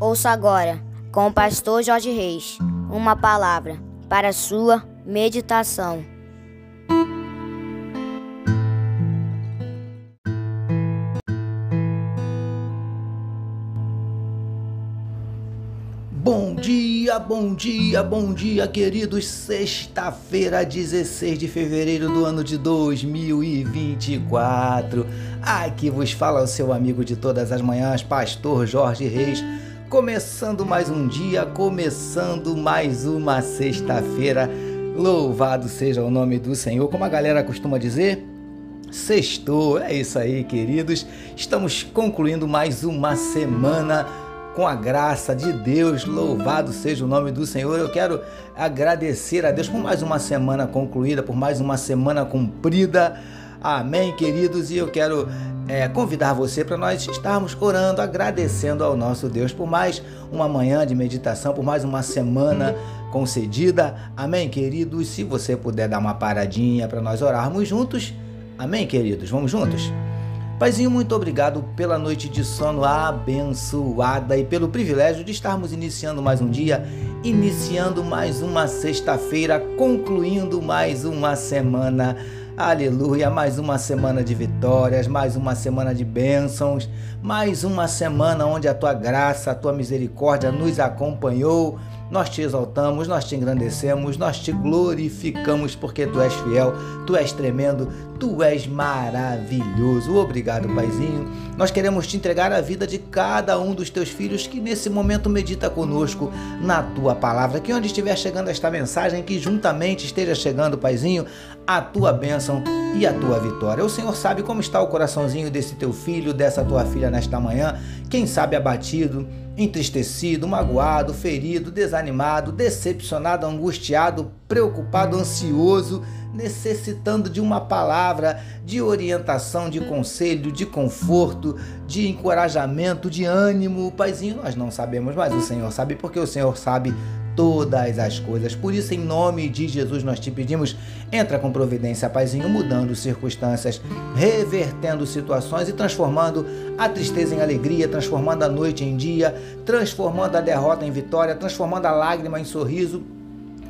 Ouça agora, com o pastor Jorge Reis, uma palavra para sua meditação. Bom dia, bom dia, bom dia, queridos. Sexta-feira, 16 de fevereiro do ano de 2024. Aqui vos fala o seu amigo de todas as manhãs, Pastor Jorge Reis. Começando mais um dia, começando mais uma sexta-feira. Louvado seja o nome do Senhor, como a galera costuma dizer. Sextou, é isso aí, queridos. Estamos concluindo mais uma semana com a graça de Deus. Louvado seja o nome do Senhor. Eu quero agradecer a Deus por mais uma semana concluída, por mais uma semana cumprida. Amém, queridos. E eu quero é, convidar você para nós estarmos orando, agradecendo ao nosso Deus por mais uma manhã de meditação, por mais uma semana concedida. Amém, queridos. Se você puder dar uma paradinha para nós orarmos juntos. Amém, queridos. Vamos juntos? Paizinho, muito obrigado pela noite de sono abençoada e pelo privilégio de estarmos iniciando mais um dia, iniciando mais uma sexta-feira, concluindo mais uma semana. Aleluia, mais uma semana de vitórias, mais uma semana de bênçãos, mais uma semana onde a tua graça, a tua misericórdia nos acompanhou. Nós te exaltamos, nós te engrandecemos, nós te glorificamos porque tu és fiel, tu és tremendo, tu és maravilhoso. Obrigado, Paizinho. Nós queremos te entregar a vida de cada um dos teus filhos que nesse momento medita conosco na tua palavra. Que onde estiver chegando esta mensagem, que juntamente esteja chegando, Paizinho, a tua bênção e a tua vitória. O Senhor sabe como está o coraçãozinho desse teu filho, dessa tua filha nesta manhã, quem sabe abatido entristecido, magoado, ferido, desanimado, decepcionado, angustiado, preocupado, ansioso, necessitando de uma palavra de orientação, de conselho, de conforto, de encorajamento, de ânimo. Paizinho, nós não sabemos, mas o Senhor sabe, porque o Senhor sabe todas as coisas. Por isso, em nome de Jesus, nós te pedimos, entra com providência, Paizinho, mudando circunstâncias, revertendo situações e transformando a tristeza em alegria, transformando a noite em dia, transformando a derrota em vitória, transformando a lágrima em sorriso,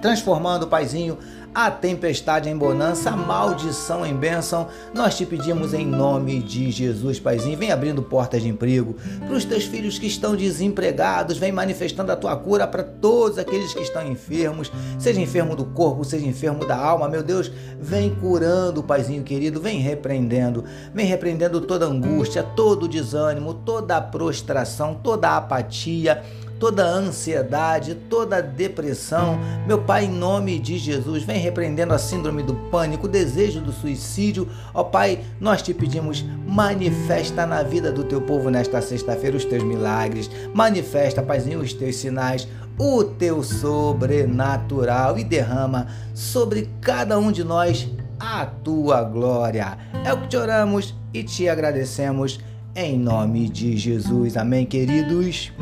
transformando, Paizinho, a tempestade em bonança, a maldição em bênção. Nós te pedimos em nome de Jesus, Paizinho. Vem abrindo portas de emprego para os teus filhos que estão desempregados. Vem manifestando a tua cura para todos aqueles que estão enfermos, seja enfermo do corpo, seja enfermo da alma. Meu Deus, vem curando, Paizinho querido. Vem repreendendo, vem repreendendo toda angústia, todo desânimo, toda prostração, toda apatia toda ansiedade, toda depressão. Meu Pai, em nome de Jesus, vem repreendendo a síndrome do pânico, o desejo do suicídio. Ó Pai, nós te pedimos, manifesta na vida do teu povo nesta sexta-feira os teus milagres. Manifesta, Paizinho, os teus sinais, o teu sobrenatural e derrama sobre cada um de nós a tua glória. É o que te oramos e te agradecemos em nome de Jesus. Amém, queridos.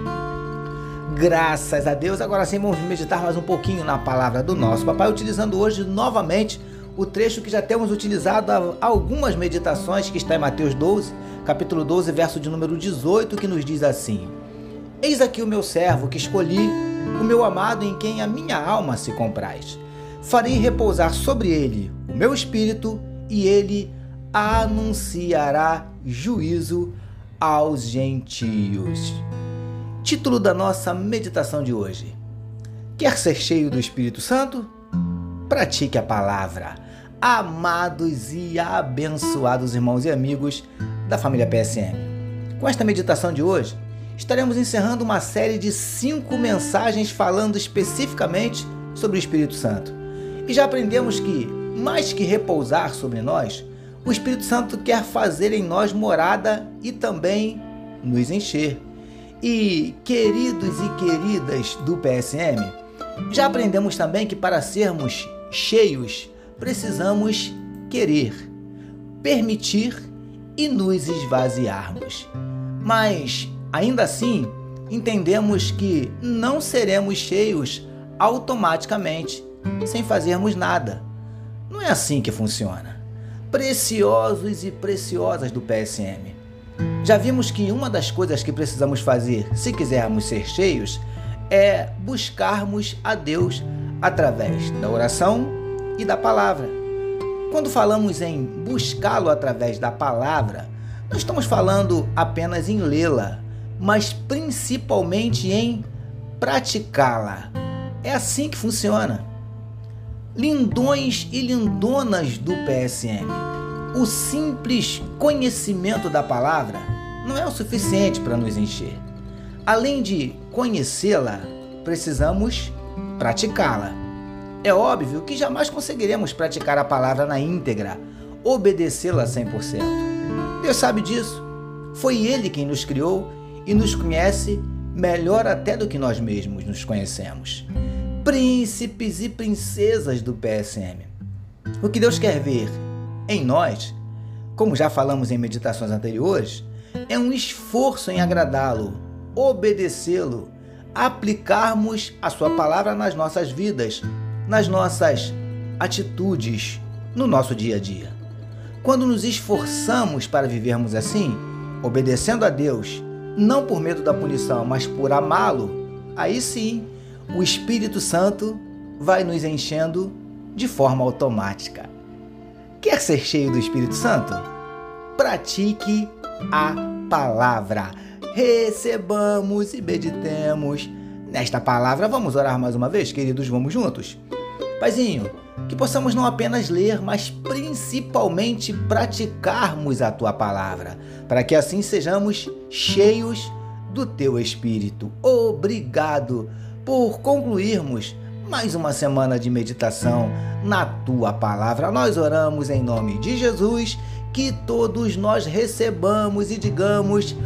Graças a Deus. Agora sim, vamos meditar mais um pouquinho na palavra do nosso papai, utilizando hoje novamente o trecho que já temos utilizado há algumas meditações, que está em Mateus 12, capítulo 12, verso de número 18, que nos diz assim: Eis aqui o meu servo que escolhi, o meu amado em quem a minha alma se compraz. Farei repousar sobre ele o meu espírito e ele anunciará juízo aos gentios. Título da nossa meditação de hoje: Quer ser cheio do Espírito Santo? Pratique a palavra. Amados e abençoados irmãos e amigos da família PSM. Com esta meditação de hoje, estaremos encerrando uma série de cinco mensagens falando especificamente sobre o Espírito Santo. E já aprendemos que, mais que repousar sobre nós, o Espírito Santo quer fazer em nós morada e também nos encher. E queridos e queridas do PSM, já aprendemos também que para sermos cheios precisamos querer, permitir e nos esvaziarmos. Mas ainda assim, entendemos que não seremos cheios automaticamente, sem fazermos nada. Não é assim que funciona. Preciosos e preciosas do PSM. Já vimos que uma das coisas que precisamos fazer se quisermos ser cheios é buscarmos a Deus através da oração e da palavra. Quando falamos em buscá-lo através da palavra, não estamos falando apenas em lê-la, mas principalmente em praticá-la. É assim que funciona. Lindões e lindonas do PSM. O simples conhecimento da palavra não é o suficiente para nos encher. Além de conhecê-la, precisamos praticá-la. É óbvio que jamais conseguiremos praticar a palavra na íntegra, obedecê-la 100%. Deus sabe disso. Foi Ele quem nos criou e nos conhece melhor até do que nós mesmos nos conhecemos príncipes e princesas do PSM. O que Deus quer ver em nós, como já falamos em meditações anteriores, é um esforço em agradá-lo, obedecê-lo, aplicarmos a Sua palavra nas nossas vidas, nas nossas atitudes, no nosso dia a dia. Quando nos esforçamos para vivermos assim, obedecendo a Deus, não por medo da punição, mas por amá-lo, aí sim o Espírito Santo vai nos enchendo de forma automática. Quer ser cheio do Espírito Santo? Pratique a palavra. Recebamos e meditemos nesta palavra. Vamos orar mais uma vez, queridos? Vamos juntos? Paizinho, que possamos não apenas ler, mas principalmente praticarmos a tua palavra, para que assim sejamos cheios do teu Espírito. Obrigado por concluirmos mais uma semana de meditação na tua palavra. Nós oramos em nome de Jesus, que todos nós recebamos e digamos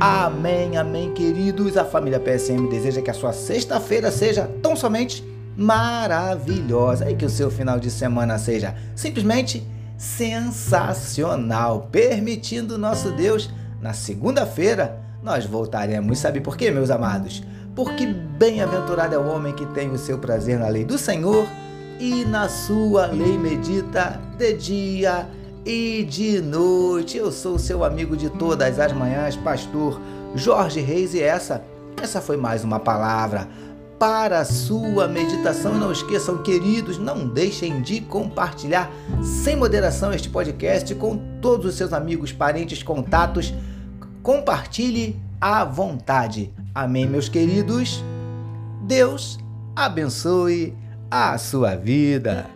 amém, amém, queridos. A família PSM deseja que a sua sexta-feira seja tão somente maravilhosa e que o seu final de semana seja simplesmente sensacional, permitindo nosso Deus na segunda-feira nós voltaremos. Sabe por quê, meus amados? Porque bem-aventurado é o homem que tem o seu prazer na lei do Senhor e na sua lei medita de dia e de noite. Eu sou seu amigo de todas as manhãs, pastor Jorge Reis, e essa, essa foi mais uma palavra para a sua meditação. E não esqueçam, queridos, não deixem de compartilhar sem moderação este podcast com todos os seus amigos, parentes, contatos. Compartilhe à vontade. Amém, meus queridos? Deus abençoe a sua vida.